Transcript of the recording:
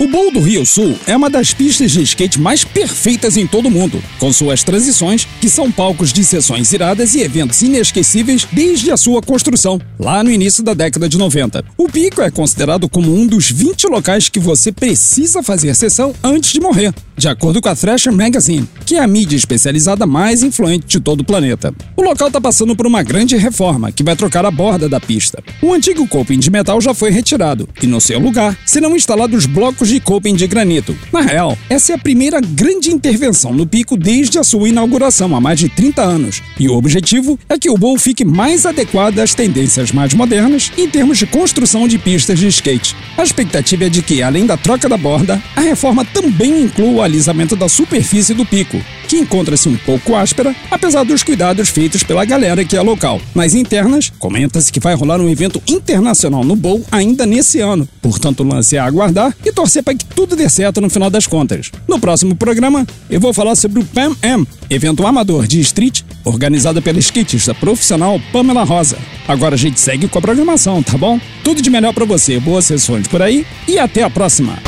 O Bowl do Rio Sul é uma das pistas de skate mais perfeitas em todo o mundo, com suas transições, que são palcos de sessões iradas e eventos inesquecíveis desde a sua construção, lá no início da década de 90. O Pico é considerado como um dos 20 locais que você precisa fazer sessão antes de morrer, de acordo com a Thrasher Magazine, que é a mídia especializada mais influente de todo o planeta. O local está passando por uma grande reforma que vai trocar a borda da pista. O antigo coping de metal já foi retirado e, no seu lugar, serão instalados blocos de coping de granito. Na real, essa é a primeira grande intervenção no pico desde a sua inauguração há mais de 30 anos, e o objetivo é que o bowl fique mais adequado às tendências mais modernas em termos de construção de pistas de skate. A expectativa é de que, além da troca da borda, a reforma também inclua o alisamento da superfície do pico, que encontra-se um pouco áspera, apesar dos cuidados feitos pela galera que é local. Nas internas, comenta-se que vai rolar um evento internacional no Bowl ainda nesse ano, portanto o lance é aguardar e torcer para que tudo dê certo no final das contas. No próximo programa, eu vou falar sobre o PAM M, evento amador de street organizado pela skatista profissional Pamela Rosa. Agora a gente segue com a programação, tá bom? Tudo de melhor para você, boas sessões por aí e até a próxima!